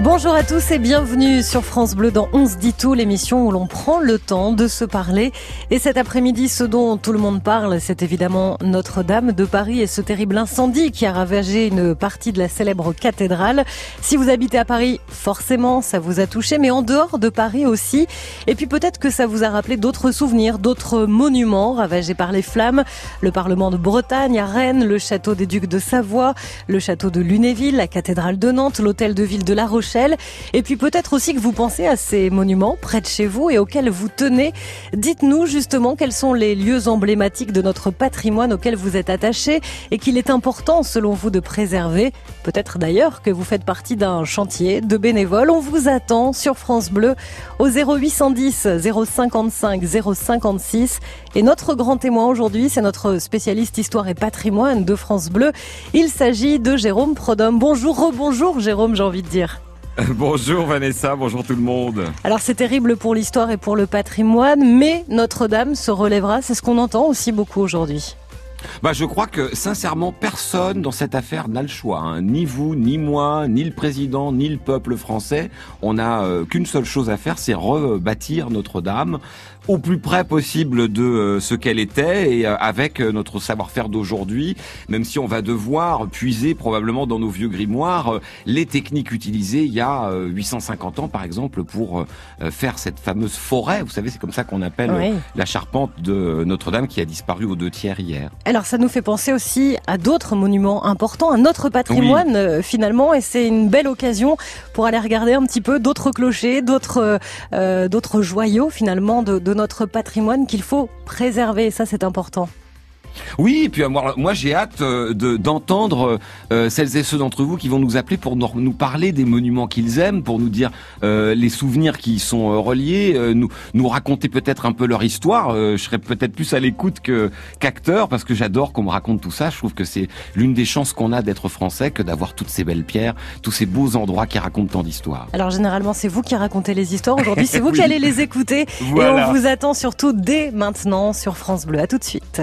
Bonjour à tous et bienvenue sur France Bleu dans On se dit tout, l'émission où l'on prend le temps de se parler. Et cet après-midi, ce dont tout le monde parle, c'est évidemment Notre-Dame de Paris et ce terrible incendie qui a ravagé une partie de la célèbre cathédrale. Si vous habitez à Paris, forcément, ça vous a touché, mais en dehors de Paris aussi. Et puis peut-être que ça vous a rappelé d'autres souvenirs, d'autres monuments ravagés par les flammes. Le Parlement de Bretagne à Rennes, le château des Ducs de Savoie, le château de Lunéville, la cathédrale de Nantes, l'hôtel de ville de La Rochelle, et puis peut-être aussi que vous pensez à ces monuments près de chez vous et auxquels vous tenez. Dites-nous justement quels sont les lieux emblématiques de notre patrimoine auxquels vous êtes attachés et qu'il est important selon vous de préserver. Peut-être d'ailleurs que vous faites partie d'un chantier de bénévoles. On vous attend sur France Bleu au 0810 055 056. Et notre grand témoin aujourd'hui, c'est notre spécialiste histoire et patrimoine de France Bleu. Il s'agit de Jérôme Prodhomme. Bonjour, rebonjour Jérôme, j'ai envie de dire. Bonjour Vanessa, bonjour tout le monde. Alors c'est terrible pour l'histoire et pour le patrimoine, mais Notre-Dame se relèvera, c'est ce qu'on entend aussi beaucoup aujourd'hui. Bah, je crois que sincèrement, personne dans cette affaire n'a le choix. Hein. Ni vous, ni moi, ni le président, ni le peuple français. On n'a euh, qu'une seule chose à faire, c'est rebâtir Notre-Dame au plus près possible de euh, ce qu'elle était et euh, avec euh, notre savoir-faire d'aujourd'hui, même si on va devoir puiser probablement dans nos vieux grimoires les techniques utilisées il y a 850 ans par exemple pour faire cette fameuse forêt. Vous savez, c'est comme ça qu'on appelle la charpente de Notre-Dame qui a disparu aux deux tiers hier. Alors ça nous fait penser aussi à d'autres monuments importants, à notre patrimoine finalement et c'est une belle occasion pour aller regarder un petit peu d'autres clochers, d'autres d'autres joyaux finalement de notre patrimoine qu'il faut préserver. Ça, c'est important. Oui, et puis moi, moi j'ai hâte euh, d'entendre euh, celles et ceux d'entre vous qui vont nous appeler pour nous, parler des monuments qu'ils aiment, pour nous dire euh, les souvenirs qui y sont reliés, nous, nous raconter peut-être un peu leur histoire. je serais peut-être plus à l'écoute que qu'acteur parce que j'adore qu'on me raconte tout ça. Je trouve que c'est l'une des chances qu'on a d'être français que d'avoir toutes ces belles pierres, tous ces beaux endroits qui racontent tant d'histoires. Alors généralement c'est vous qui racontez les histoires. Aujourd'hui c'est vous qui allez les écouter et on vous attend surtout dès maintenant sur France Bleu. À tout de suite.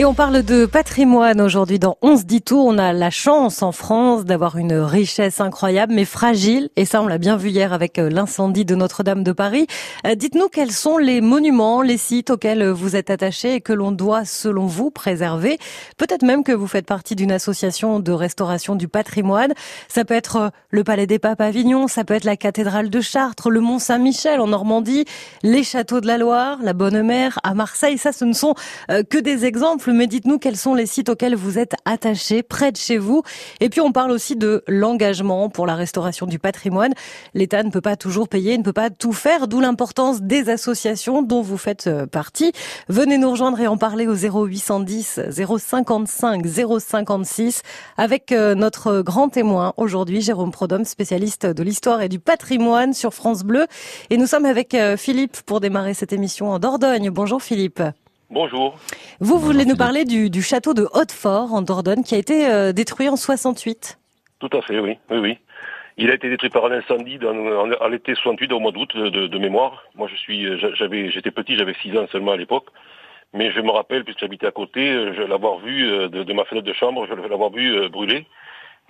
Et on parle de patrimoine aujourd'hui dans On se dit tout. On a la chance en France d'avoir une richesse incroyable mais fragile. Et ça, on l'a bien vu hier avec euh, l'incendie de Notre-Dame de Paris. Euh, dites-nous quels sont les monuments, les sites auxquels vous êtes attachés et que l'on doit, selon vous, préserver. Peut-être même que vous faites partie d'une association de restauration du patrimoine. Ça peut être euh, le Palais des Papes à Avignon, ça peut être la cathédrale de Chartres, le Mont Saint-Michel en Normandie, les châteaux de la Loire, la Bonne Mère à Marseille. Ça, ce ne sont que des exemples mais dites-nous quels sont les sites auxquels vous êtes attachés près de chez vous. Et puis on parle aussi de l'engagement pour la restauration du patrimoine. L'État ne peut pas toujours payer, ne peut pas tout faire, d'où l'importance des associations dont vous faites euh, partie. Venez nous rejoindre et en parler au 0810 055 056 avec euh, notre grand témoin aujourd'hui, Jérôme Prodhomme, spécialiste de l'histoire et du patrimoine sur France Bleu. Et nous sommes avec euh, Philippe pour démarrer cette émission en Dordogne. Bonjour Philippe. Bonjour. Vous voulez nous parler du, château de Hautefort en Dordogne qui a été euh, détruit en 68 Tout à fait, oui. oui, oui. Il a été détruit par un incendie dans, à l'été 68, au mois d'août de, mémoire. Moi, je suis, euh, j'avais, j'étais petit, j'avais 6 ans seulement à l'époque. Mais je me rappelle, puisque j'habitais à côté, euh, je l'avoir vu de, ma fenêtre de chambre, je l'avoir vu brûler.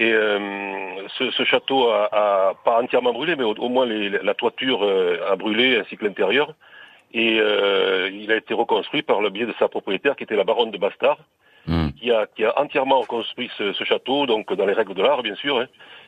Et ce, château a, pas entièrement brûlé, mais au, moins la toiture a brûlé ainsi que l'intérieur. Et euh, il a été reconstruit par le biais de sa propriétaire, qui était la baronne de Bastard, hmm. qui, a, qui, a, entièrement reconstruit ce, ce, château, donc dans les règles de l'art, bien sûr. Hein.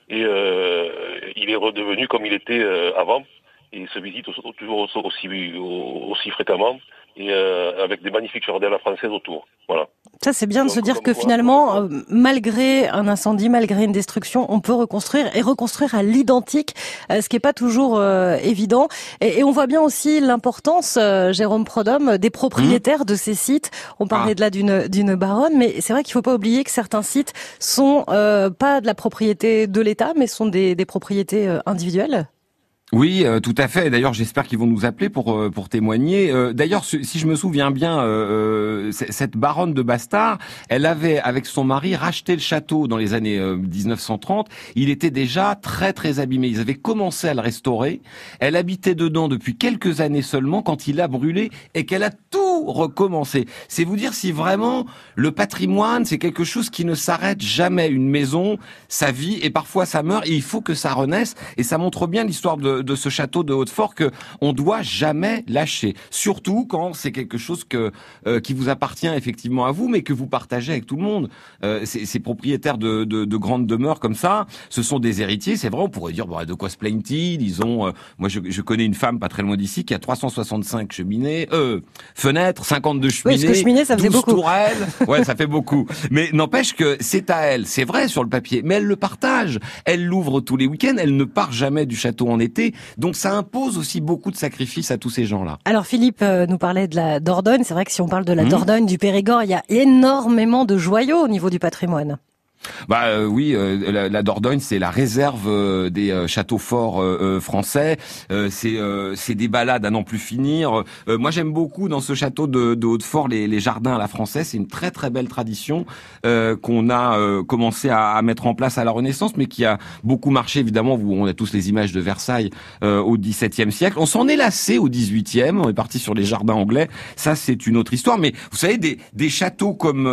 et euh, il est redevenu comme il était euh, avant. Et il se visite toujours aussi, aussi fréquemment et euh, avec des magnifiques jardins à la française autour. Voilà. Ça, c'est bien de se dire que finalement, euh, malgré un incendie, malgré une destruction, on peut reconstruire et reconstruire à l'identique, euh, ce qui n'est pas toujours euh, évident. Et, et, on voit bien aussi l'importance, Jérôme Prodhomme, des propriétaires de ces sites. On parlait ah. de là d'une d'une baronne, mais c'est vrai qu'il faut pas oublier que certains sites sont pas de la propriété de l'État, mais sont des, des propriétés individuelles. Oui, euh, tout à fait. D'ailleurs, j'espère qu'ils vont nous appeler pour euh, pour témoigner. Euh, d'ailleurs, si je me souviens bien, cette baronne de Bastard, elle avait avec son mari racheté le château dans les années 1930. Il était déjà très très abîmé. Ils avaient commencé à le restaurer. Elle habitait dedans depuis quelques années seulement quand il a brûlé et qu'elle a tout recommencer. C'est vous dire si vraiment le patrimoine, c'est quelque chose qui ne s'arrête jamais. Une maison, sa vie, et parfois ça meurt, et il faut que ça renaisse. Et ça montre bien l'histoire de, de, ce château de Hautefort que on doit jamais lâcher. Surtout quand c'est quelque chose que euh, qui vous appartient effectivement à vous, mais que vous partagez avec tout le monde. Euh, ces, propriétaires de, de, de, grandes demeures comme ça, ce sont des héritiers. C'est vrai, on pourrait dire bon, de quoi se plaignent-ils Ils ont, euh, moi je, je, connais une femme pas très loin d'ici qui a 365 cheminées, euh, fenêtres, 52 cheminées, oui, parce que cheminées, ça faisait beaucoup. tourelles. ouais, ça fait beaucoup. Mais n'empêche que c'est à elle. C'est vrai sur le papier, mais elle le partage. Elle l'ouvre tous les week-ends. Elle ne part jamais du château en été. Donc ça impose aussi beaucoup de sacrifices à tous ces gens-là. Alors Philippe euh, nous parlait de la Dordogne. C'est vrai que si on parle de la mmh. Dordogne, du Périgord, il y a énormément de joyaux au niveau du patrimoine. Bah euh, oui, euh, la, Dordogne c'est la réserve euh, des châteaux forts français. c'est c'est des balades à n'en plus finir. moi j'aime beaucoup dans ce château de, de Hautefort les, les, jardins à la française. C'est une très très belle tradition qu'on a commencé à, à, mettre en place à la Renaissance, mais qui a beaucoup marché évidemment. Où on a tous les images de Versailles au XVIIe siècle. On s'en est lassé au XVIIIe. On est parti sur les jardins anglais. Ça c'est une autre histoire. Mais vous savez des, des châteaux comme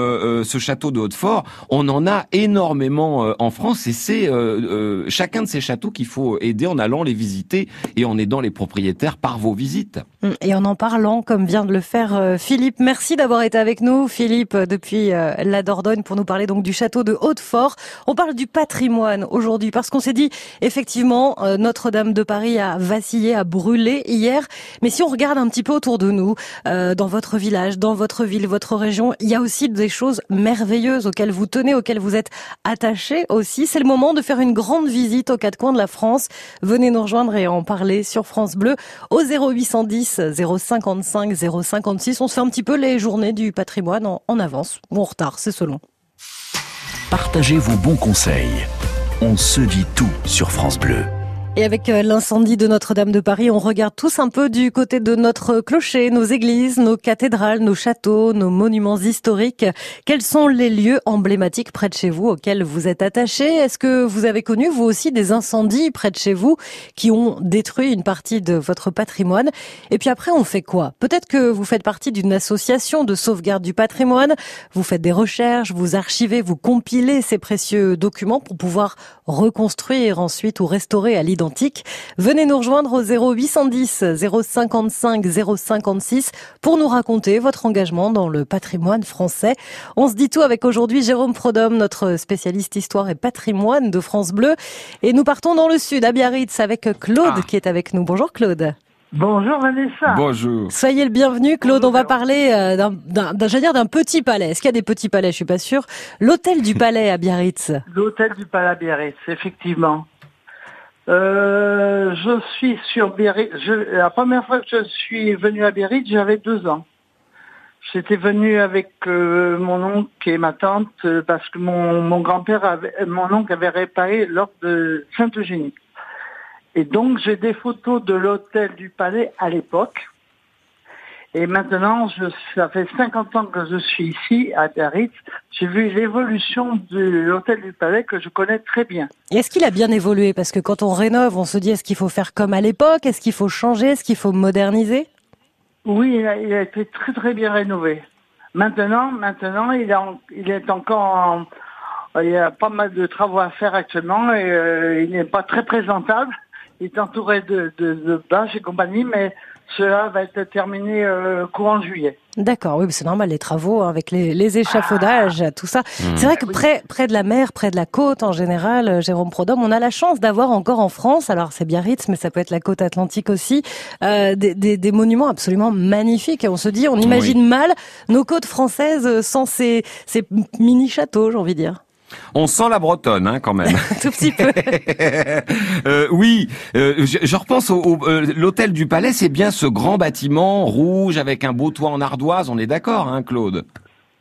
ce château de Hautefort, on en a énormément euh, en France et c'est euh, euh, chacun de ces châteaux qu'il faut aider en allant les visiter et en aidant les propriétaires par vos visites. Hum, et en en parlant, comme vient de le faire Philippe. Merci d'avoir été avec nous, Philippe, depuis la Dordogne, pour nous parler donc du château de Hautefort. On parle du patrimoine aujourd'hui parce qu'on s'est dit, effectivement, Notre-Dame de Paris a vacillé, a brûlé hier. Mais si on regarde un petit peu autour de nous, dans votre village, dans votre ville, votre région, il y a aussi des choses merveilleuses auxquelles vous tenez, auxquelles vous êtes attaché aussi. C'est le moment de faire une grande visite aux quatre coins de la France. Venez nous rejoindre et en parler sur France Bleu au 0810 055 056. On se fait un petit peu les journées du patrimoine en, en avance ou en retard, c'est selon. Partagez vos bons conseils. On se dit tout sur France Bleu. Et avec euh, l'incendie de Notre-Dame de Paris, on regarde tous un peu du côté de notre clocher, nos églises, nos cathédrales, nos châteaux, nos monuments historiques. Quels sont les lieux emblématiques près de chez vous auxquels vous êtes attachés? Est-ce que vous avez connu, vous aussi, des incendies près de chez vous qui ont détruit une partie de votre patrimoine? Et puis après, on fait quoi? Peut-être que vous faites partie d'une association de sauvegarde du patrimoine, vous faites des recherches, vous archivez, vous compilez ces précieux documents pour pouvoir reconstruire ensuite ou restaurer à l'identité Venez nous rejoindre au 0810 055 056 pour nous raconter votre engagement dans le patrimoine français. On se dit tout avec aujourd'hui Jérôme Prodhomme, notre spécialiste histoire et patrimoine de France Bleu. Et nous partons dans le sud, à Biarritz, avec Claude ah. qui est avec nous. Bonjour Claude. Bonjour Vanessa. Bonjour. Soyez le bienvenu, Claude. On va parler euh, d'un, d'un, j'allais dire d'un petit palais. Est-ce qu'il y a des petits palais? Je suis pas sûre. L'hôtel du Palais à Biarritz. L'hôtel du Palais à Biarritz, effectivement. Euh, je suis sur Biarritz. la première fois que je suis venu à Biarritz, j'avais deux ans. J'étais venu avec euh, mon oncle et ma tante euh, parce que mon, mon grand-père avait, mon oncle avait réparé l'ordre de Sainte-Eugénie. Et donc j'ai des photos de l'hôtel du Palais à l'époque. Et maintenant, je, ça fait 50 ans que je suis ici, à Biarritz. J'ai vu l'évolution de l'hôtel du Palais que je connais très bien. Est-ce qu'il a bien évolué? Parce que quand on rénove, on se dit est-ce qu'il faut faire comme à l'époque? Est-ce qu'il faut changer? Est-ce qu'il faut moderniser? Oui, il a, été très très bien rénové. Maintenant, maintenant, il, il est encore en, il y a pas mal de travaux à faire actuellement et euh, il n'est pas très présentable. Il est entouré de, de, de bâches et compagnie, mais cela va être terminé euh, courant juillet. D'accord, oui, c'est normal, les travaux hein, avec les, les échafaudages, tout ça. Mmh. C'est vrai que près, près de la mer, près de la côte en général, euh, Jérôme Prodhomme, on a la chance d'avoir encore en France, alors c'est Biarritz, mais ça peut être la côte atlantique aussi, euh, des, des, des, monuments absolument magnifiques. Et on se dit, on imagine mal nos côtes françaises sans ces, ces mini-châteaux, j'ai envie de dire. On sent la bretonne, hein, quand même. Tout petit peu. euh, oui, euh, je, je, repense au, euh, l'hôtel du Palais, c'est bien ce grand bâtiment rouge avec un beau toit en ardoise. On est d'accord, hein, Claude?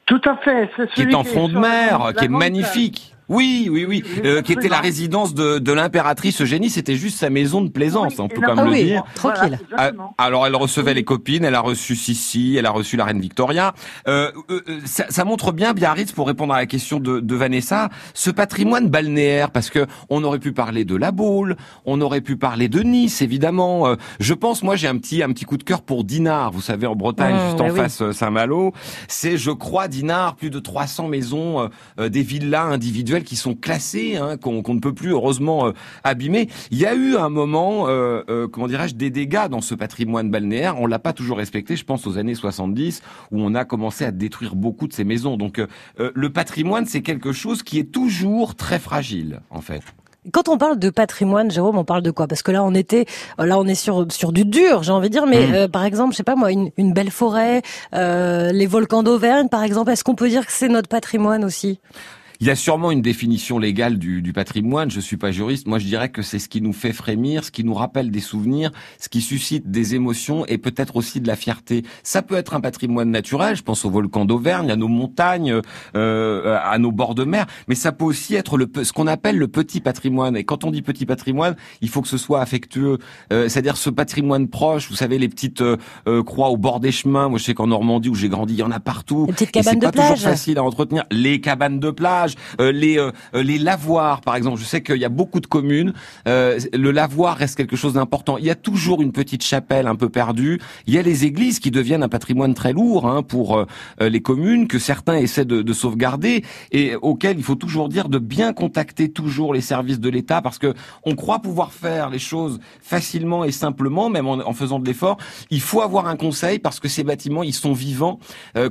Tout à fait. qui est en fond de mer, qui est magnifique. Oui, oui, oui, euh, qui était la résidence de, de l'impératrice Eugénie. C'était juste sa maison de plaisance, on peut quand même le dire. Tranquille. Ah, alors, elle recevait les copines, elle a reçu Sissi, elle a reçu la reine Victoria. Euh, euh, euh, ça, ça, montre bien, Biarritz, pour répondre à la question de, de, Vanessa, ce patrimoine balnéaire, parce que on aurait pu parler de la Baule, on aurait pu parler de Nice, évidemment. je pense, moi, j'ai un petit un petit coup de cœur pour Dinard. Vous savez, en Bretagne, mmh, juste en face Saint-Malo, c'est, je crois, Dinard, plus de 300 maisons, des villas individuelles qui sont classés, hein, qu'on ne peut plus heureusement euh, abîmer. Il y a eu un moment, euh, euh, comment dirais-je, des dégâts dans ce patrimoine balnéaire. On l'a pas toujours respecté. Je pense aux années 70 où on a commencé à détruire beaucoup de ces maisons. Donc le patrimoine, c'est quelque chose qui est toujours très fragile, en fait. Quand on parle de patrimoine, Jérôme, on parle de quoi? Parce que là, on était, là, on est sur sur du dur, j'ai envie de dire. Mais mmh. par exemple, je sais pas moi, une, une belle forêt, les volcans d'Auvergne, par exemple. Est-ce qu'on peut dire que c'est notre patrimoine aussi? Il y a sûrement une définition légale du, du patrimoine. Je suis pas juriste. Moi, je dirais que c'est ce qui nous fait frémir, ce qui nous rappelle des souvenirs, ce qui suscite des émotions et peut-être aussi de la fierté. Ça peut être un patrimoine naturel. Je pense au volcan d'Auvergne, à nos montagnes, euh, à nos bords de mer. Mais ça peut aussi être le, ce qu'on appelle le petit patrimoine. Et quand on dit petit patrimoine, il faut que ce soit affectueux. Euh, c'est-à-dire ce patrimoine proche. Vous savez, les petites euh, euh, croix au bord des chemins. Moi, je sais qu'en Normandie où j'ai grandi, il y en a partout. Les petites cabanes de plage. C'est pas toujours facile à entretenir. Les cabanes de plage euh, les euh, les lavoirs, par exemple. Je sais qu'il y a beaucoup de communes. Euh, le lavoir reste quelque chose d'important. Il y a toujours une petite chapelle un peu perdue. Il y a les églises qui deviennent un patrimoine très lourd hein, pour les communes que certains essaient de, de, sauvegarder et auxquels il faut toujours dire de bien contacter toujours les services de l'État parce que on croit pouvoir faire les choses facilement et simplement, même en, en faisant de l'effort. Il faut avoir un conseil parce que ces bâtiments ils sont vivants.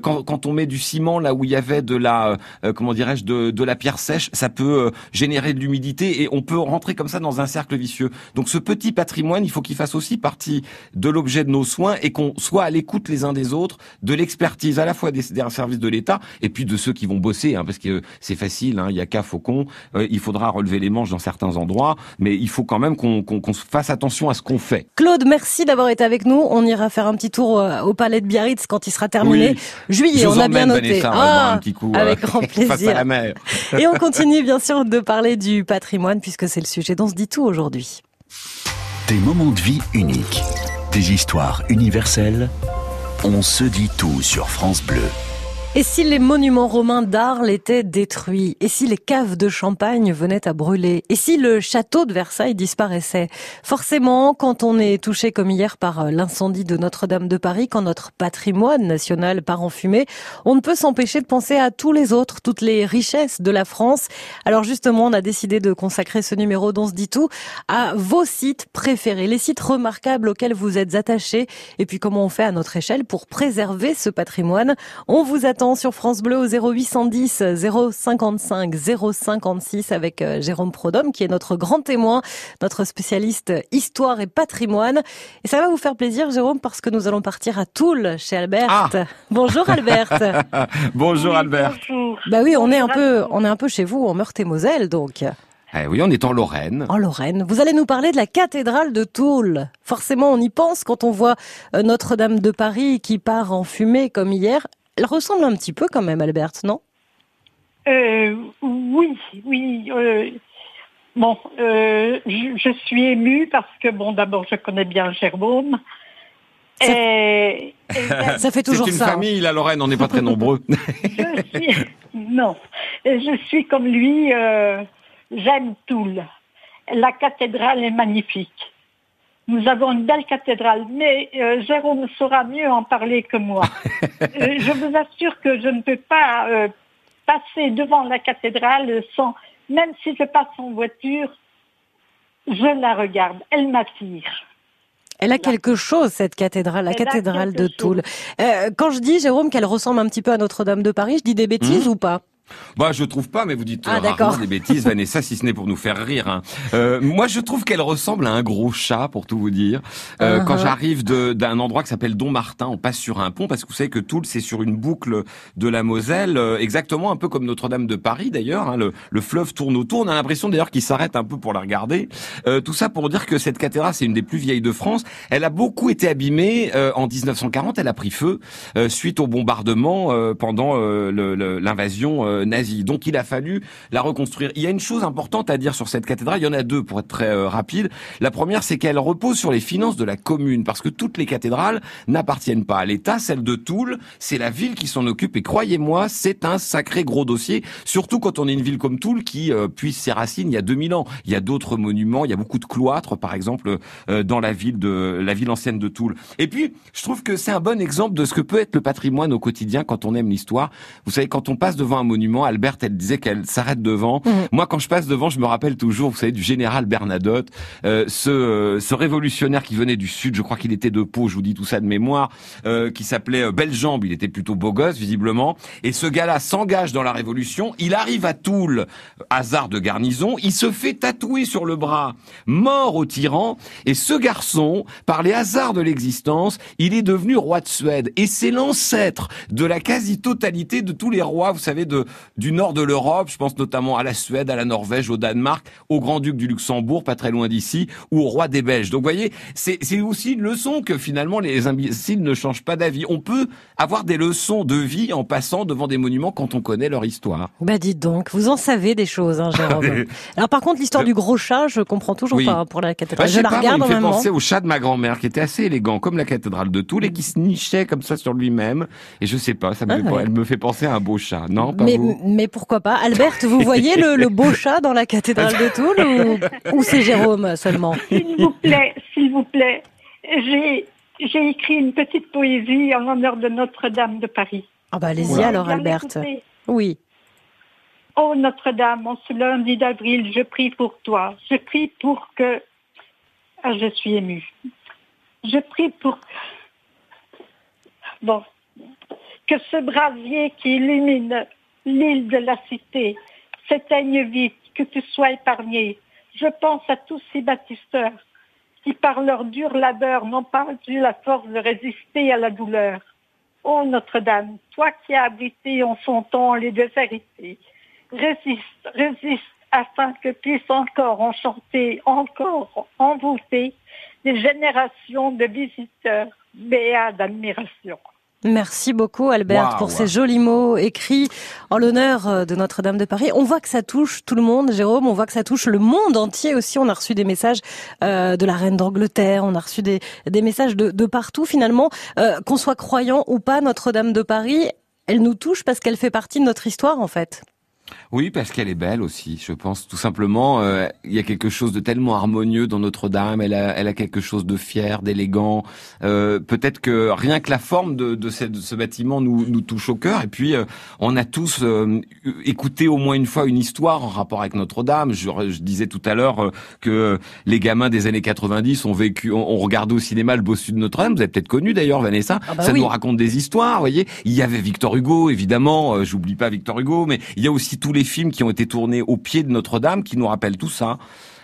quand, quand on met du ciment là où il y avait de la comment dirais-je de de, la pierre sèche, ça peut euh, générer de l'humidité et on peut rentrer comme ça dans un cercle vicieux. Donc ce petit patrimoine, il faut qu'il fasse aussi partie de l'objet de nos soins et qu'on soit à l'écoute les uns des autres, de l'expertise à la fois des, services de l'État et puis de ceux qui vont bosser, hein, parce que c'est facile, hein, il y a qu'à faucon, euh, il faudra relever les manches dans certains endroits, mais il faut quand même qu'on fasse attention à ce qu'on fait. Claude, merci d'avoir été avec nous. On ira faire un petit tour euh, au palais de Biarritz quand il sera terminé. Juillet, on a bien noté. ah, un petit coup, avec grand plaisir. Face à la mer. Et on continue bien sûr de parler du patrimoine puisque c'est le sujet dont se dit tout aujourd'hui. Des moments de vie uniques, des histoires universelles. On se dit tout sur France Bleu. Et si les monuments romains d'Arles étaient détruits? Et si les caves de Champagne venaient à brûler? Et si le château de Versailles disparaissait? Forcément, quand on est touché comme hier par l'incendie de Notre-Dame de Paris, quand notre patrimoine national part en fumée, on ne peut s'empêcher de penser à tous les autres, toutes les richesses de la France. Alors justement, on a décidé de consacrer ce numéro dont se dit tout à vos sites préférés, les sites remarquables auxquels vous êtes attachés, et puis comment on fait à notre échelle pour préserver ce patrimoine? On vous attend sur France Bleu au 0810 055 056 avec euh, Jérôme Prodhomme qui est notre grand témoin, notre spécialiste histoire et patrimoine. Et ça va vous faire plaisir Jérôme parce que nous allons partir à Toul chez Albert. Ah. bonjour Albert. bonjour Albert. Bah oui, on est un peu on est un peu chez vous en Meurthe-et-Moselle donc. Eh oui, on est en Lorraine. En Lorraine. Vous allez nous parler de la cathédrale de Toul. Forcément, on y pense quand on voit euh, Notre-Dame de Paris qui part en fumée comme hier. Elle ressemble un petit peu quand même, Albert, non? Euh, Oui, oui. Euh, bon, euh, je, suis émue parce que, bon, d'abord, je connais bien Jérôme. Ça, et, ça fait toujours ça. C'est une famille, la Lorraine, on n'est pas très nombreux. je suis, non, je suis comme lui, j'aime Toul. La cathédrale est magnifique. Nous avons une belle cathédrale, mais euh, Jérôme saura mieux en parler que moi. Euh, je vous assure que je ne peux pas euh, passer devant la cathédrale sans, même si je passe en voiture, je la regarde, elle m'attire. Elle a quelque chose, cette cathédrale, la cathédrale de Toul. quand je dis, Jérôme, qu'elle ressemble un petit peu à Notre-Dame de Paris, je dis des bêtises mmh. ou pas? Bah, je trouve pas, mais vous dites ah, rarement des bêtises, Vanessa, si ce n'est pour nous faire rire. Hein. Euh, moi, je trouve qu'elle ressemble à un gros chat, pour tout vous dire. Euh, Quand uh-huh. j'arrive d'un endroit qui s'appelle Don Martin, on passe sur un pont, parce que vous savez que Toul, c'est sur une boucle de la Moselle, euh, exactement un peu comme Notre-Dame de Paris, d'ailleurs. Hein, le, le, fleuve tourne autour. On a l'impression, d'ailleurs, qu'il s'arrête un peu pour la regarder. Euh, tout ça pour dire que cette cathédrale, c'est une des plus vieilles de France. Elle a beaucoup été abîmée. Euh, en 1940, elle a pris feu suite au bombardement pendant l'invasion euh. Donc il a fallu la reconstruire. Il y a une chose importante à dire sur cette cathédrale. Il y en a deux pour être très euh, rapide. La première, c'est qu'elle repose sur les finances de la commune, parce que toutes les cathédrales n'appartiennent pas à l'État. Celle de Toul, c'est la ville qui s'en occupe. Et croyez-moi, c'est un sacré gros dossier, surtout quand on est une ville comme Toul qui euh, puise ses racines il y a 2000 ans. Il y a d'autres monuments, il y a beaucoup de cloîtres, par exemple, dans la ville de la ville ancienne de Toul. Et puis, je trouve que c'est un bon exemple de ce que peut être le patrimoine au quotidien quand on aime l'histoire. Vous savez, quand on passe devant un monument, Albert, elle disait qu'elle s'arrête devant. Mmh. Moi, quand je passe devant, je me rappelle toujours, vous savez, du général Bernadotte, euh, ce, euh, ce révolutionnaire qui venait du sud, je crois qu'il était de Pau, je vous dis tout ça de mémoire, euh, qui s'appelait euh, Bellembe, il était plutôt beau gosse, visiblement. Et ce gars-là s'engage dans la révolution, il arrive à Toul, hasard de garnison, il se fait tatouer sur le bras, mort au tyran, et ce garçon, par les hasards de l'existence, il est devenu roi de Suède. Et c'est l'ancêtre de la quasi-totalité de tous les rois, vous savez, de, du nord de l'Europe, je pense notamment à la Suède, à la Norvège, au Danemark, au grand-duc du Luxembourg, pas très loin d'ici, ou au roi des Belges. Donc vous voyez, c'est c'est aussi une leçon que finalement les imbéciles ne changent pas d'avis. On peut avoir des leçons de vie en passant devant des monuments quand on connaît leur histoire. Bah dites donc, vous en savez des choses, hein, Jérôme. Alors par contre, l'histoire du gros chat, je comprends toujours Oui. pas hein, pour la Bah, cathédrale. je je sais la pas, moi, regarde il en me fait penser au chat de ma grand-mère qui était assez élégant, comme la cathédrale de Toul, et qui se nichait comme ça sur lui-même. Et je sais pas, ça me Ah fait, ouais. elle me fait penser à un beau chat. Non, pas Mais, vous mais pourquoi pas Albert, vous voyez le, le beau chat dans la cathédrale de Toul ou, ou c'est Jérôme seulement? S'il vous plaît, s'il vous plaît, j'ai j'ai écrit une petite poésie en l'honneur de Notre-Dame de Paris. Ah bah allez-y Voilà. alors Albert. Oui. Oh Notre-Dame, en ce lundi d'avril, je prie pour toi. Je prie pour que... Ah, je suis émue. Je prie pour... Bon. Que ce brasier qui illumine l'île de la cité s'éteigne vite, que tu sois épargné. Je pense à tous ces baptisteurs qui, par leur dur labeur, n'ont pas eu la force de résister à la douleur. Ô Notre-Dame, toi qui as abrité en son temps les deux résiste, résiste, afin que puissent encore enchanter, encore envoûter des générations de visiteurs béats d'admiration. Merci beaucoup Albert pour ces jolis mots écrits en l'honneur euh, de Notre-Dame de Paris. On voit que ça touche tout le monde, Jérôme. On voit que ça touche le monde entier aussi. On a reçu des messages euh, de la reine d'Angleterre. On a reçu des, des messages de, de partout finalement. Euh, Qu'on soit croyant ou pas, Notre-Dame de Paris, elle nous touche parce qu'elle fait partie de notre histoire en fait. Oui, parce qu'elle est belle aussi, je pense. Tout simplement, euh, il y a quelque chose de tellement harmonieux dans Notre-Dame. Elle a, elle a quelque chose de fier, d'élégant. Euh, Peut-être que rien que la forme de, de, ce, de ce bâtiment nous, nous touche au cœur. Et puis, euh, on a tous euh, écouté au moins une fois une histoire en rapport avec Notre-Dame. Je, je disais tout à l'heure euh, que les gamins des années 90 ont vécu, ont, ont regardé au cinéma le Bossu de Notre-Dame. Vous avez peut-être connu d'ailleurs, Vanessa. Ah bah Ça oui. nous raconte des histoires. Vous voyez, il y avait Victor Hugo, évidemment. euh, J'oublie pas Victor Hugo, mais il y a aussi tous les films qui ont été tournés au pied de Notre-Dame qui nous rappellent tout ça.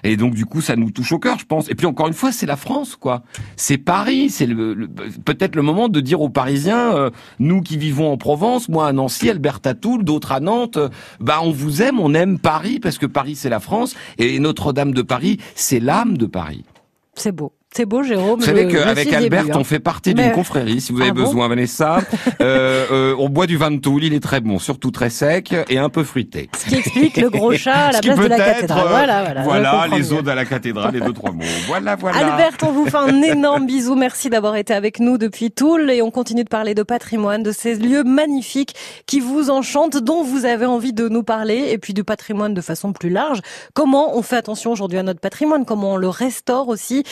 Et donc du coup, ça nous touche au cœur, je pense. Et puis encore une fois, c'est la France, quoi. C'est Paris. C'est peut-être le moment de dire aux Parisiens, euh, nous qui vivons en Provence, moi à Nancy, Albert à Toul, d'autres à Nantes, euh, bah on vous aime, on aime Paris parce que Paris c'est la France et Notre-Dame de Paris, c'est l'âme de Paris. C'est beau. C'est beau, Jérôme. Vous savez qu'avec Albert, hein. on fait partie d'une Mais- confrérie. Si vous avez Ah bon besoin, Vanessa, euh, euh, on boit du vin de Toul. Il est très bon, surtout très sec et un peu fruité. Ce qui explique le gros chat à la place de la cathédrale. euh, Voilà, voilà. comprends les eaux de la cathédrale et deux trois mots. Voilà, voilà. Albert, on vous fait un énorme bisou. Merci d'avoir été avec nous depuis Toul et on continue de parler de patrimoine, de ces lieux magnifiques qui vous enchantent, dont vous avez envie de nous parler et puis du patrimoine de façon plus large. Comment on fait attention aujourd'hui à notre patrimoine? Comment on le restaure aussi?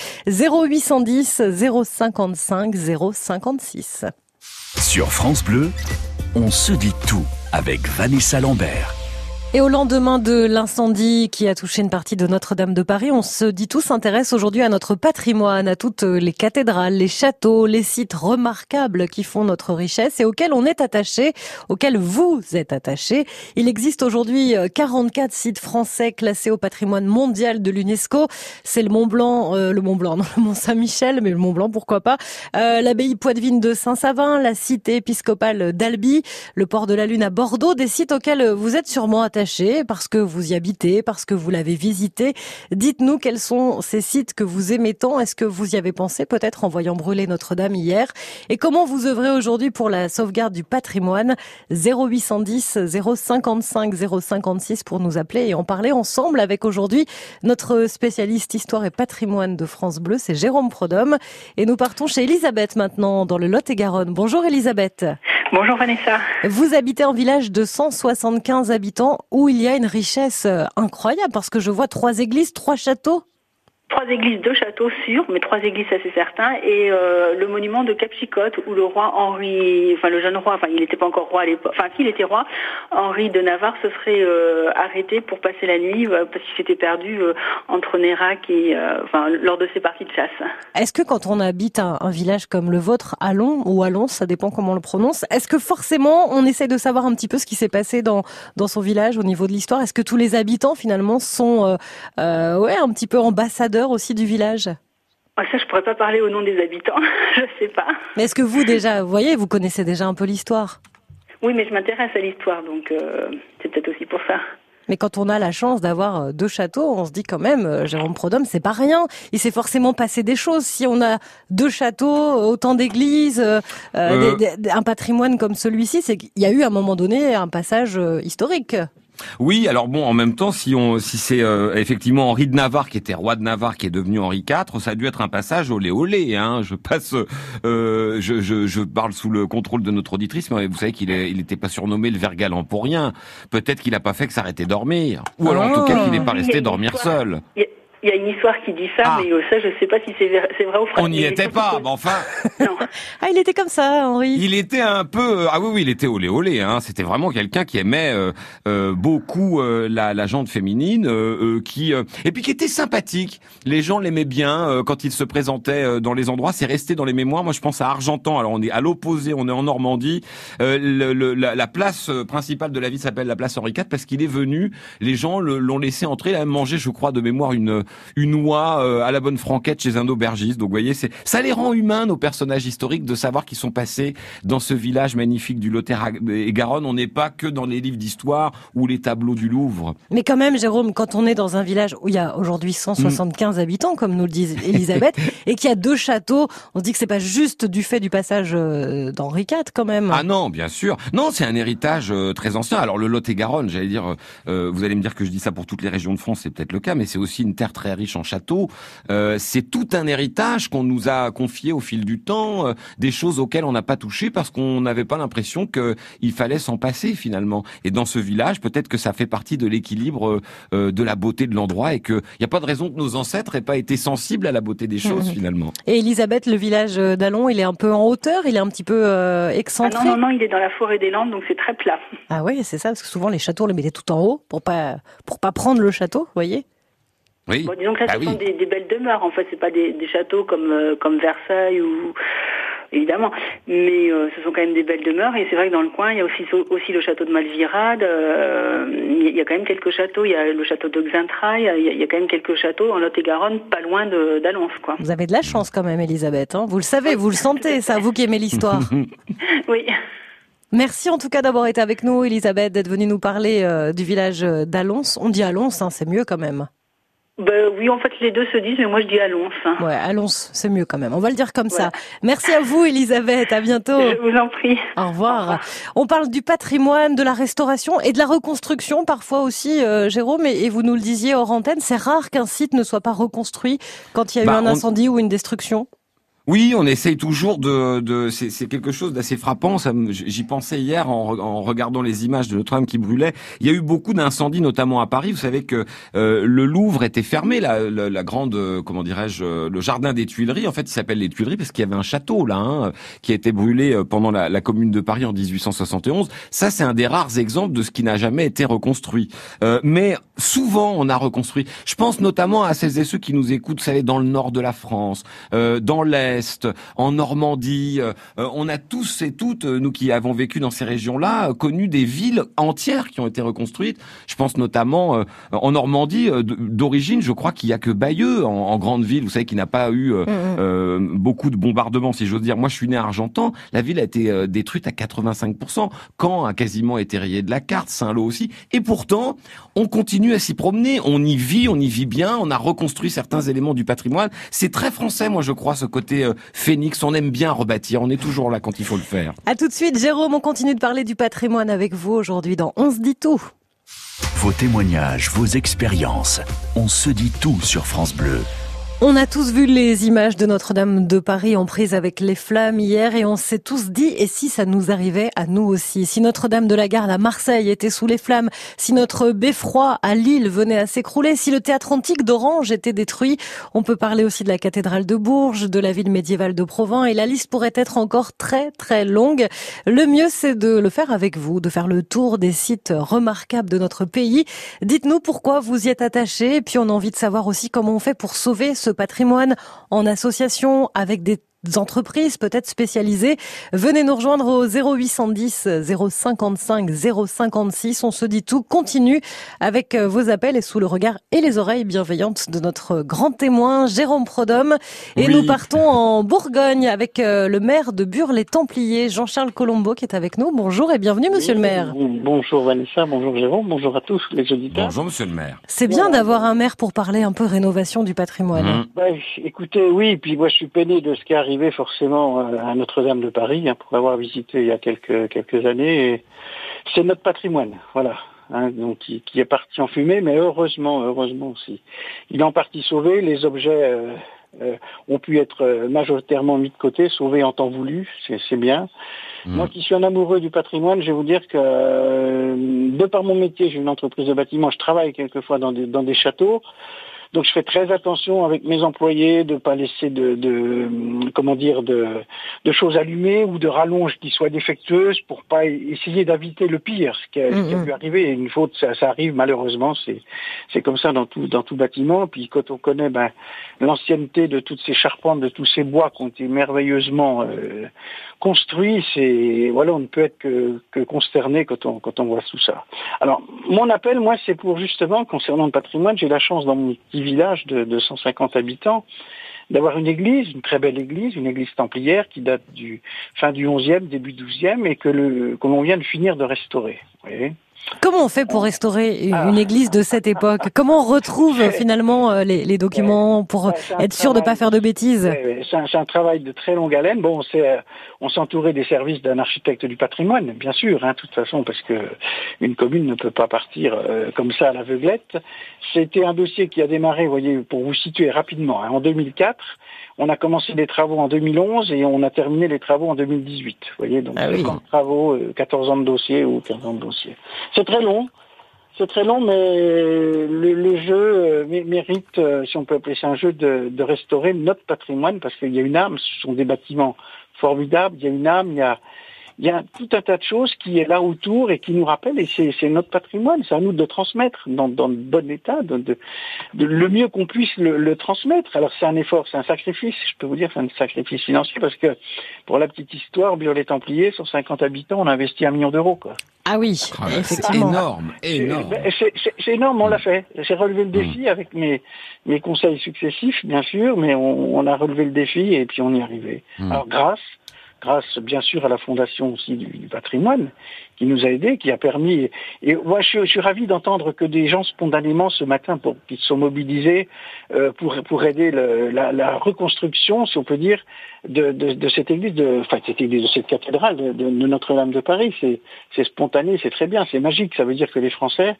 0810 055 056. Sur France Bleu, on se dit tout avec Vanessa Lambert. Et au lendemain de l'incendie qui a touché une partie de Notre-Dame de Paris, on se dit tout s'intéresse aujourd'hui à notre patrimoine, à toutes les cathédrales, les châteaux, les sites remarquables qui font notre richesse et auxquels on est attaché, auxquels vous êtes attaché. Il existe aujourd'hui euh, 44 sites français classés au patrimoine mondial de l'UNESCO. C'est le Mont Blanc, euh, le Mont Blanc, non, le Mont Saint-Michel, mais le Mont Blanc, pourquoi pas. Euh, L'abbaye Poitevine de Saint-Savin, la cité épiscopale d'Albi, le port de la Lune à Bordeaux, des sites auxquels vous êtes sûrement attaché attaché parce que vous y habitez, parce que vous l'avez visité. Dites-nous quels sont ces sites que vous aimez tant. Est-ce que vous y avez pensé peut-être en voyant brûler Notre-Dame hier? Et comment vous œuvrez aujourd'hui pour la sauvegarde du patrimoine? 0810 055 056 pour nous appeler et en parler ensemble avec aujourd'hui notre spécialiste histoire et patrimoine de France Bleu, c'est Jérôme Prodhomme. Et nous partons chez Elisabeth maintenant dans le Lot-et-Garonne. Bonjour Elisabeth. Bonjour Vanessa. Vous habitez un village de 175 habitants où il y a une richesse euh, incroyable parce que je vois trois églises, trois châteaux. Trois églises, deux châteaux sûrs, mais trois églises assez certains, et euh, le monument de Capchicotte où le roi Henri, enfin le jeune roi, enfin il n'était pas encore roi à l'époque, enfin s'il était roi, Henri de Navarre se serait euh, arrêté pour passer la nuit euh, parce qu'il s'était perdu entre Nérac et, enfin lors de ses parties de chasse. Est-ce que quand on habite un, un village comme le vôtre, Allons ou Allons, ça dépend comment on le prononce, est-ce que forcément on essaie de savoir un petit peu ce qui s'est passé dans dans son village au niveau de l'histoire? Est-ce que tous les habitants finalement sont ouais un petit peu ambassadeurs aussi du village ah, ça, je pourrais pas parler au nom des habitants, je sais pas. Mais est-ce que vous déjà, vous voyez, vous connaissez déjà un peu l'histoire? Oui, mais je m'intéresse à l'histoire, donc euh, c'est peut-être aussi pour ça. Mais quand on a la chance d'avoir euh, deux châteaux, on se dit quand même, euh, Jérôme Prodhomme, c'est pas rien. Il s'est forcément passé des choses. Si on a deux châteaux, autant d'églises, un patrimoine comme celui-ci, c'est qu'il y a eu à un moment donné un passage historique. Oui, alors bon, en même temps, si on, si c'est euh, effectivement Henri de Navarre qui était roi de Navarre qui est devenu Henri IV, ça a dû être un passage olé olé. Hein. Je passe, euh, je, je, je, parle sous le contrôle de notre auditrice, mais vous savez qu'il n'était pas surnommé le ver galant pour rien. Peut-être qu'il n'a pas fait que s'arrêter dormir, ou alors en tout cas qu'il n'est pas resté dormir seul. Il y a une histoire qui dit ça, ah. mais euh, ça, je ne sais pas si c'est vrai, ou faux. On n'y était pas, mais enfin. non. Ah, il était comme ça, Henri. Il était un peu. Euh, ah oui, oui, il était olé olé. Hein. C'était vraiment quelqu'un qui aimait euh, euh beaucoup la, la jante féminine, euh, qui et puis qui était sympathique. Les gens l'aimaient bien quand il se présentait dans les endroits. C'est resté dans les mémoires. Moi, je pense à Argentan. Alors, on est à l'opposé. On est en Normandie. Le, le, la, la, place principale de la ville s'appelle la place Henri IV parce qu'il est venu. Les gens l'ont laissé entrer. Il a mangé, je crois, de mémoire une une oie euh, à la bonne franquette chez un aubergiste. Donc vous voyez, c'est ça les rend humains nos personnages historiques de savoir qu'ils sont passés dans ce village magnifique du Lot-et-Garonne. On n'est pas que dans les livres d'histoire ou les tableaux du Louvre. Mais quand même, Jérôme, quand on est dans un village où il y a aujourd'hui 175 mm. habitants, comme nous le dit Elisabeth, et qu'il y a deux châteaux, on se dit que c'est pas juste du fait du passage euh, d'Henri IV, quand même. Ah non, bien sûr. Non, c'est un héritage euh, très ancien. Alors le Lot-et-Garonne, j'allais dire, vous allez me dire que je dis ça pour toutes les régions de France, c'est peut-être le cas, mais c'est aussi une terre très riche en châteaux. Euh, c'est tout un héritage qu'on nous a confié au fil du temps, euh, des choses auxquelles on n'a pas touché parce qu'on n'avait pas l'impression qu'il fallait s'en passer finalement. Et dans ce village, peut-être que ça fait partie de l'équilibre euh, de la beauté de l'endroit et qu'il n'y a pas de raison que nos ancêtres aient pas été sensibles à la beauté des choses mmh. finalement. Et Elisabeth, le village d'Allon, il est un peu en hauteur, il est un petit peu excentré? Ah non, non, non, il est dans la forêt des Landes, donc c'est très plat. Ah oui, c'est ça, parce que souvent les châteaux, on les mettait tout en haut pour pas pour pas prendre le château, vous voyez? Oui. Bon, disons que là, ah ce sont des, belles demeures. En fait, c'est pas des, châteaux comme euh, comme Versailles ou évidemment, mais euh, ce sont quand même des belles demeures. Et c'est vrai que dans le coin, il y a aussi aussi le château de Malvirade. Euh, il y a quand même quelques châteaux. Il y a le château de Xintrailles. Il, y a, quand même quelques châteaux en Lot-et-Garonne, pas loin d'Alons, quoi. Vous avez de la chance quand même, Elisabeth. Hein vous le savez, vous le sentez, ça, vous qui aimez l'histoire. oui. Merci en tout cas d'avoir été avec nous, Elisabeth, d'être venue nous parler du village d'Alons. On dit Alons, hein, c'est mieux quand même. Ben, oui, en fait, les deux se disent, mais moi je dis allons. Hein. Ouais, allons, c'est mieux quand même. On va le dire comme ça. Merci à vous, Elisabeth. À bientôt. Je vous en prie. Au revoir. On parle du patrimoine, de la restauration et de la reconstruction parfois aussi, euh, Jérôme. Et, vous nous le disiez hors antenne, c'est rare qu'un site ne soit pas reconstruit quand il y a eu bah, un incendie ou une destruction. Oui, on essaye toujours de. de c'est quelque chose d'assez frappant. J'y pensais hier en, en, regardant les images de Notre-Dame qui brûlait. Il y a eu beaucoup d'incendies, notamment à Paris. Vous savez que euh, le Louvre était fermé, la, la, grande, euh, comment dirais-je, euh, le jardin des Tuileries. En fait, il s'appelle les Tuileries parce qu'il y avait un château là, hein, qui a été brûlé pendant la, la, Commune de Paris en 1871. Ça, c'est un des rares exemples de ce qui n'a jamais été reconstruit. Euh, mais souvent, on a reconstruit. Je pense notamment à celles et ceux qui nous écoutent, vous savez, dans le nord de la France, euh, dans l'est En Normandie. on a tous et toutes, nous qui avons vécu dans ces régions-là, connu des villes entières qui ont été reconstruites. Je pense notamment en Normandie, d'origine, je crois qu'il y a que Bayeux en, grande ville, vous savez, qui n'a pas eu mm, mm. beaucoup de bombardements, si j'ose dire. Moi, je suis né à Argentan. La ville a été détruite à 85%. Caen a quasiment été rayé de la carte, Saint-Lô aussi. Et pourtant, on continue à s'y promener. On y vit, on y vit bien. On a reconstruit certains éléments du patrimoine. C'est très français, moi, je crois, ce côté euh, phénix. On aime bien rebâtir. On est toujours là quand il faut le faire. À tout de suite, Jérôme. On continue de parler du patrimoine avec vous aujourd'hui dans On se dit tout. Vos témoignages, vos expériences. On se dit tout sur France Bleu. On a tous vu les images de Notre-Dame de Paris en prise avec les flammes hier et on s'est tous dit et si ça nous arrivait à nous aussi? Si Notre-Dame de la Garde à Marseille était sous les flammes, si notre beffroi à Lille venait à s'écrouler, si le théâtre antique d'Orange était détruit, on peut parler aussi de la cathédrale de Bourges, de la ville médiévale de Provence et la liste pourrait être encore très très longue. Le mieux c'est de le faire avec vous, de faire le tour des sites remarquables de notre pays. Dites-nous pourquoi vous y êtes attaché et puis on a envie de savoir aussi comment on fait pour sauver ce patrimoine en association avec des entreprises peut-être spécialisées. Venez nous rejoindre au 0810 055 056. On se dit tout continue avec euh, vos appels et sous le regard et les oreilles bienveillantes de notre grand témoin Jérôme Prodhomme. Et nous partons en Bourgogne avec euh, le maire de Bure-les-Templiers, Jean-Charles Colombo, qui est avec nous. Bonjour et bienvenue, monsieur le maire. Bonjour Vanessa, bonjour Jérôme, bonjour à tous les auditeurs. Bonjour, monsieur le maire. C'est bien d'avoir un maire pour parler un peu rénovation du patrimoine. Mmh. Bah, écoutez, oui, puis moi je suis peiné de ce qui a arrivé forcément euh, à Notre-Dame de Paris, hein, pour avoir visité il y a quelques, quelques années. C'est notre patrimoine, voilà. Hein, donc qui, est parti en fumée, mais heureusement, heureusement aussi. Il est en partie sauvé, les objets euh, euh, ont pu être majoritairement mis de côté, sauvés en temps voulu, c'est bien. Mmh. Moi qui suis un amoureux du patrimoine, je vais vous dire que de par mon métier, j'ai une entreprise de bâtiment, je travaille quelquefois dans des, dans des châteaux. Donc je fais très attention avec mes employés de ne pas laisser de, de, comment dire de, de, choses allumées ou de rallonges qui soient défectueuses pour pas essayer d'éviter le pire, ce qui a, mm-hmm. pu arriver. Une faute, ça, ça arrive malheureusement, c'est c'est comme ça dans tout dans tout bâtiment. Puis quand on connaît ben, l'ancienneté de toutes ces charpentes, de tous ces bois qui ont été merveilleusement euh, construits, c'est voilà, on ne peut être que, que consterné quand on quand on voit tout ça. Alors mon appel, moi, c'est pour justement concernant le patrimoine, j'ai la chance dans mon petit village de, 150 habitants, d'avoir une église, une très belle église, une église templière qui date du fin du 11e, début 12e et que l'on vient de finir de restaurer. Comment on fait pour restaurer une ah. église de cette époque? Comment on retrouve finalement euh, les, documents pour être sûr de ne pas faire de bêtises? C'est un, travail de très longue haleine. Bon, on s'est entouré des services d'un architecte du patrimoine, bien sûr, hein, de toute façon, parce que une commune ne peut pas partir euh, comme ça à l'aveuglette. C'était un dossier qui a démarré, voyez, pour vous situer rapidement, hein, en 2004. On a commencé les travaux en 2011 et on a terminé les travaux en 2018. Vous voyez, donc ah travaux, 14 euh, ans de dossier ou 15 ans de dossier. C'est très long. C'est très long, mais le, jeu euh, mérite, euh, si on peut appeler ça un jeu, de, restaurer notre patrimoine parce qu'il y a une âme. Ce sont des bâtiments formidables. Il y a une âme. Il y a, il y a tout un tas de choses qui est là autour et qui nous rappellent, et c'est notre patrimoine, c'est à nous de transmettre dans, dans le bon état, de, de, le mieux qu'on puisse le, transmettre. Alors c'est un effort, c'est un sacrifice, je peux vous dire, c'est un sacrifice financier, parce que pour la petite histoire, les Templiers, sur 50 habitants, on a investi un million d'euros. quoi. Ah oui, ah c'est énorme, énorme. C'est énorme, on l'a fait. J'ai relevé le défi mm. avec mes, mes conseils successifs, bien sûr, mais on, on, a relevé le défi et puis on y est arrivé. Mm. Alors grâce grâce bien sûr à la fondation aussi du, patrimoine qui nous a aidés, qui a permis. Et moi, je, suis ravi d'entendre que des gens spontanément ce matin, pour, qui se sont mobilisés euh, pour pour aider le, la, la, reconstruction, si on peut dire, de, de, de cette église, de, enfin cette église, de cette cathédrale de, de Notre-Dame de Paris. C'est spontané, c'est très bien, c'est magique. Ça veut dire que les Français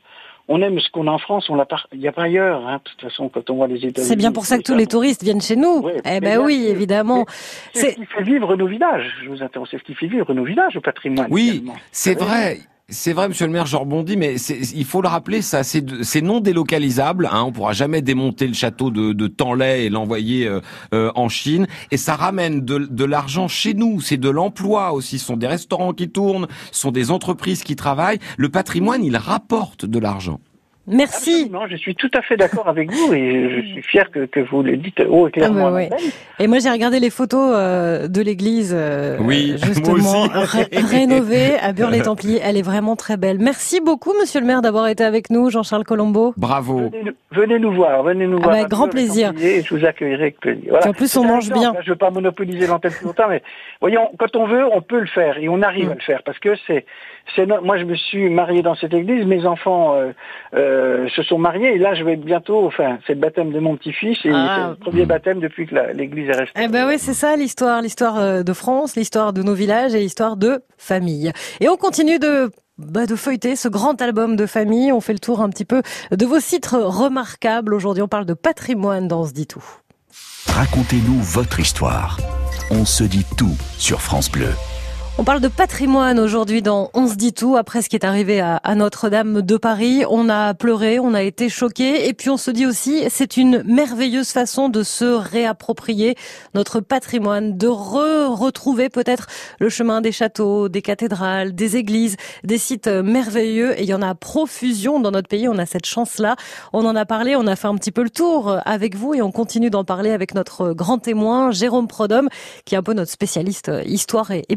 on aime ce qu'on a en France, on l'a pas, il n'y a pas ailleurs. Hein, de toute façon, quand on voit les États-Unis. C'est bien pour ça que tous les touristes viennent chez nous. eh ben oui, évidemment. C'est ce qui fait vivre nos villages. Je vous interromps. C'est ce qui fait vivre nos villages, le patrimoine. Oui, c'est vrai. C'est vrai, Monsieur le Maire, je rebondis, mais il faut le rappeler, ça, c'est non délocalisable. Hein, on pourra jamais démonter le château de, de Tanlay et l'envoyer euh, euh, en Chine. Et ça ramène de, de l'argent chez nous. C'est de l'emploi aussi. Ce sont des restaurants qui tournent, ce sont des entreprises qui travaillent. Le patrimoine, il rapporte de l'argent. Merci. Absolument, je suis tout à fait d'accord avec vous et je suis fier que, que vous le dites haut et clairement. Ah bah ouais. Et moi j'ai regardé les photos euh, de l'église euh, Oui, justement ré- rénovée à Burle-les-Templiers. Elle est vraiment très belle. Merci beaucoup monsieur le maire d'avoir été avec nous, Jean-Charles Colombo. Bravo. Venez, nous- venez nous voir, venez nous Ah voir. bah, à grand plaisir. Et je vous accueillerai avec plaisir. Voilà. En plus, on mange bien. Je veux pas monopoliser l'antenne plus longtemps, mais voyons, quand on veut, on peut le faire et on arrive Mm. à le faire parce que c'est no- moi je me suis marié dans cette église, mes enfants euh, euh, se sont mariés et là je vais bientôt, enfin c'est le baptême de mon petit-fils et Ah. c'est le premier baptême depuis que l'église est restée. Eh ben oui, c'est ça l'histoire, l'histoire euh, de France, l'histoire de nos villages et l'histoire de famille. Et on continue de bah, de feuilleter ce grand album de famille. On fait le tour un petit peu de vos sites remarquables. Aujourd'hui, on parle de patrimoine dans ce dit tout. Racontez-nous votre histoire. On se dit tout sur France Bleu. On parle de patrimoine aujourd'hui dans On se dit tout. Après ce qui est arrivé à, Notre-Dame de Paris, on a pleuré, on a été choqué, et puis on se dit aussi c'est une merveilleuse façon de se réapproprier notre patrimoine, de re retrouver peut-être le chemin des châteaux, des cathédrales, des églises, des sites merveilleux. Et il y en a profusion dans notre pays. On a cette chance-là. On en a parlé, on a fait un petit peu le tour avec vous, et on continue d'en parler avec notre grand témoin Jérôme Prodhomme, qui est un peu notre spécialiste histoire et, et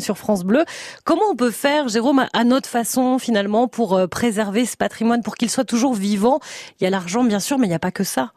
sur France Bleu. Comment on peut faire, Jérôme, à- à notre façon finalement pour euh, préserver ce patrimoine, pour qu'il soit toujours vivant? Il y a l'argent bien sûr, mais il n'y a pas que ça.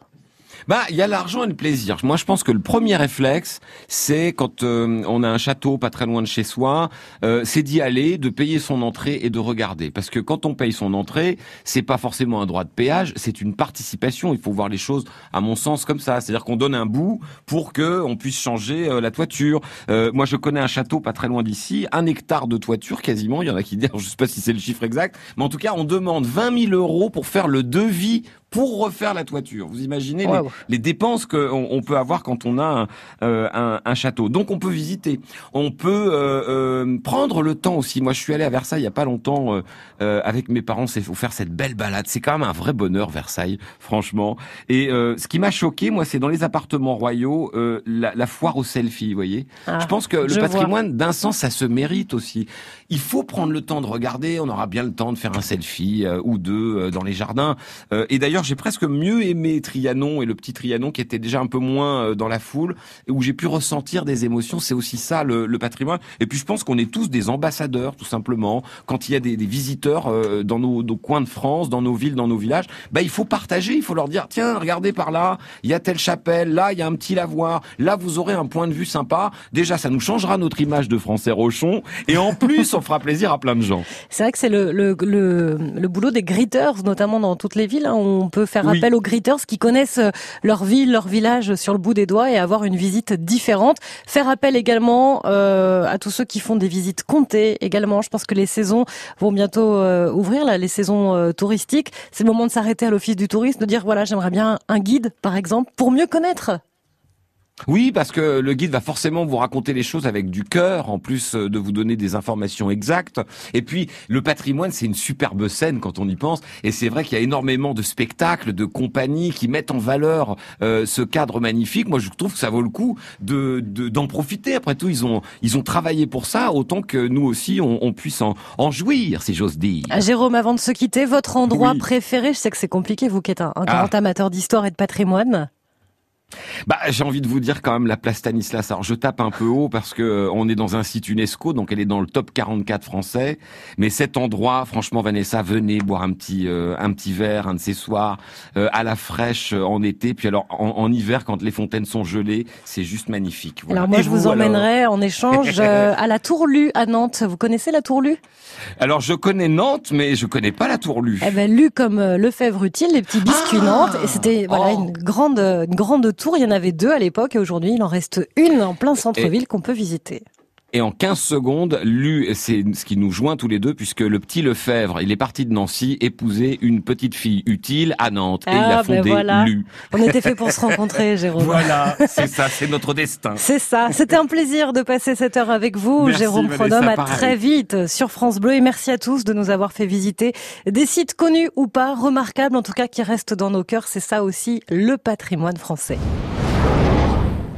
Bah, il y a l'argent et le plaisir. Moi, je pense que le premier réflexe, c'est quand euh, on a un château pas très loin de chez soi, euh, c'est d'y aller, de payer son entrée et de regarder. Parce que quand on paye son entrée, c'est pas forcément un droit de péage, c'est une participation. Il faut voir les choses, à mon sens, comme ça. C'est-à-dire qu'on donne un bout pour que on puisse changer euh, la toiture. Euh, moi, je connais un château pas très loin d'ici, un hectare de toiture quasiment. Il y en a qui disent, je sais pas si c'est le chiffre exact, mais en tout cas, on demande 20 000 euros pour faire le devis pour refaire la toiture. Vous imaginez les- dépenses qu'on on peut avoir quand on a un, euh, un, un château. Donc on peut visiter, on peut euh, euh, prendre le temps aussi. Moi je suis allé à Versailles il y a pas longtemps euh, avec mes parents, c'est faut faire cette belle balade. C'est quand même un vrai bonheur Versailles, franchement. Et euh, ce qui m'a choqué, moi, c'est dans les appartements royaux, euh, la, la foire aux selfies, vous voyez. Ah, je pense que le patrimoine, d'un sens, ça se mérite aussi. Il faut prendre le temps de regarder. On aura bien le temps de faire un selfie euh, ou deux euh, dans les jardins. Euh, et d'ailleurs, j'ai presque mieux aimé Trianon et le petit Trianon qui était déjà un peu moins euh, dans la foule, et où j'ai pu ressentir des émotions. C'est aussi ça le, le patrimoine. Et puis je pense qu'on est tous des ambassadeurs, tout simplement. Quand il y a des, des visiteurs euh, dans nos, nos coins de France, dans nos villes, dans nos villages, bah il faut partager. Il faut leur dire tiens, regardez par là, il y a telle chapelle, là il y a un petit lavoir, là vous aurez un point de vue sympa. Déjà, ça nous changera notre image de Français Rochon, et en plus, on fera plaisir à plein de gens. C'est vrai que c'est le, le, le, le boulot des greeters, notamment dans toutes les villes. hein. Peut faire Oui. appel aux greeters qui connaissent euh, leur ville, leur village sur le bout des doigts et avoir une visite différente. Faire appel également euh, à tous ceux qui font des visites comptées également. Je pense que les saisons vont bientôt euh, ouvrir, là, les saisons euh, touristiques. C'est le moment de s'arrêter à l'office du tourisme, de dire voilà, j'aimerais bien un guide, par exemple, pour mieux connaître. Oui, parce que le guide va forcément vous raconter les choses avec du cœur, en plus euh, de vous donner des informations exactes. Et puis, le patrimoine, c'est une superbe scène quand on y pense. Et c'est vrai qu'il y a énormément de spectacles, de compagnies qui mettent en valeur euh, ce cadre magnifique. Moi, je trouve que ça vaut le coup de de- d'en profiter. Après tout, ils ont ils ont travaillé pour ça, autant que nous aussi, on, on puisse en, en jouir, si j'ose dire. Ah, Jérôme, avant de se quitter, votre endroit Oui. préféré, je sais que c'est compliqué, vous qui êtes un, un Ah. grand amateur d'histoire et de patrimoine. Bah, j'ai envie de vous dire quand même la place Stanislas. Alors, je tape un peu haut parce que euh, on est dans un site UNESCO, donc elle est dans le top 44 français. Mais cet endroit, franchement, Vanessa, venez boire un petit euh, un petit verre, un de ces soirs euh, à la fraîche euh, en été. Puis alors en, en hiver, quand les fontaines sont gelées, c'est juste magnifique. Voilà. Alors moi, Et je vous, alors emmènerai en échange à la Tour Lu à Nantes. Vous connaissez la Tour Lu Alors, je connais Nantes, mais je connais pas la Tour Lu. Eh ben, Lu comme euh, Lefebvre utile, les petits biscuits Ah Nantes. Et c'était voilà Oh. une grande une grande tour. Il y en avait deux à l'époque et aujourd'hui, il en reste une en plein centre-ville qu'on peut visiter. Et en 15 secondes, Lu, c'est ce qui nous joint tous les deux, puisque le petit Lefebvre, il est parti de Nancy, épouser une petite fille utile à Nantes, et il Ah, a ben fondé voilà. Lu. On était fait pour se rencontrer, Jérôme. Voilà, c'est ça, c'est notre destin. C'est ça. C'était un plaisir de passer cette heure avec vous, Merci, Jérôme Vanessa, Prodhomme. À pareil. très vite sur France Bleu et merci à tous de nous avoir fait visiter des sites connus ou pas, remarquables en tout cas qui restent dans nos cœurs. C'est ça aussi le patrimoine français.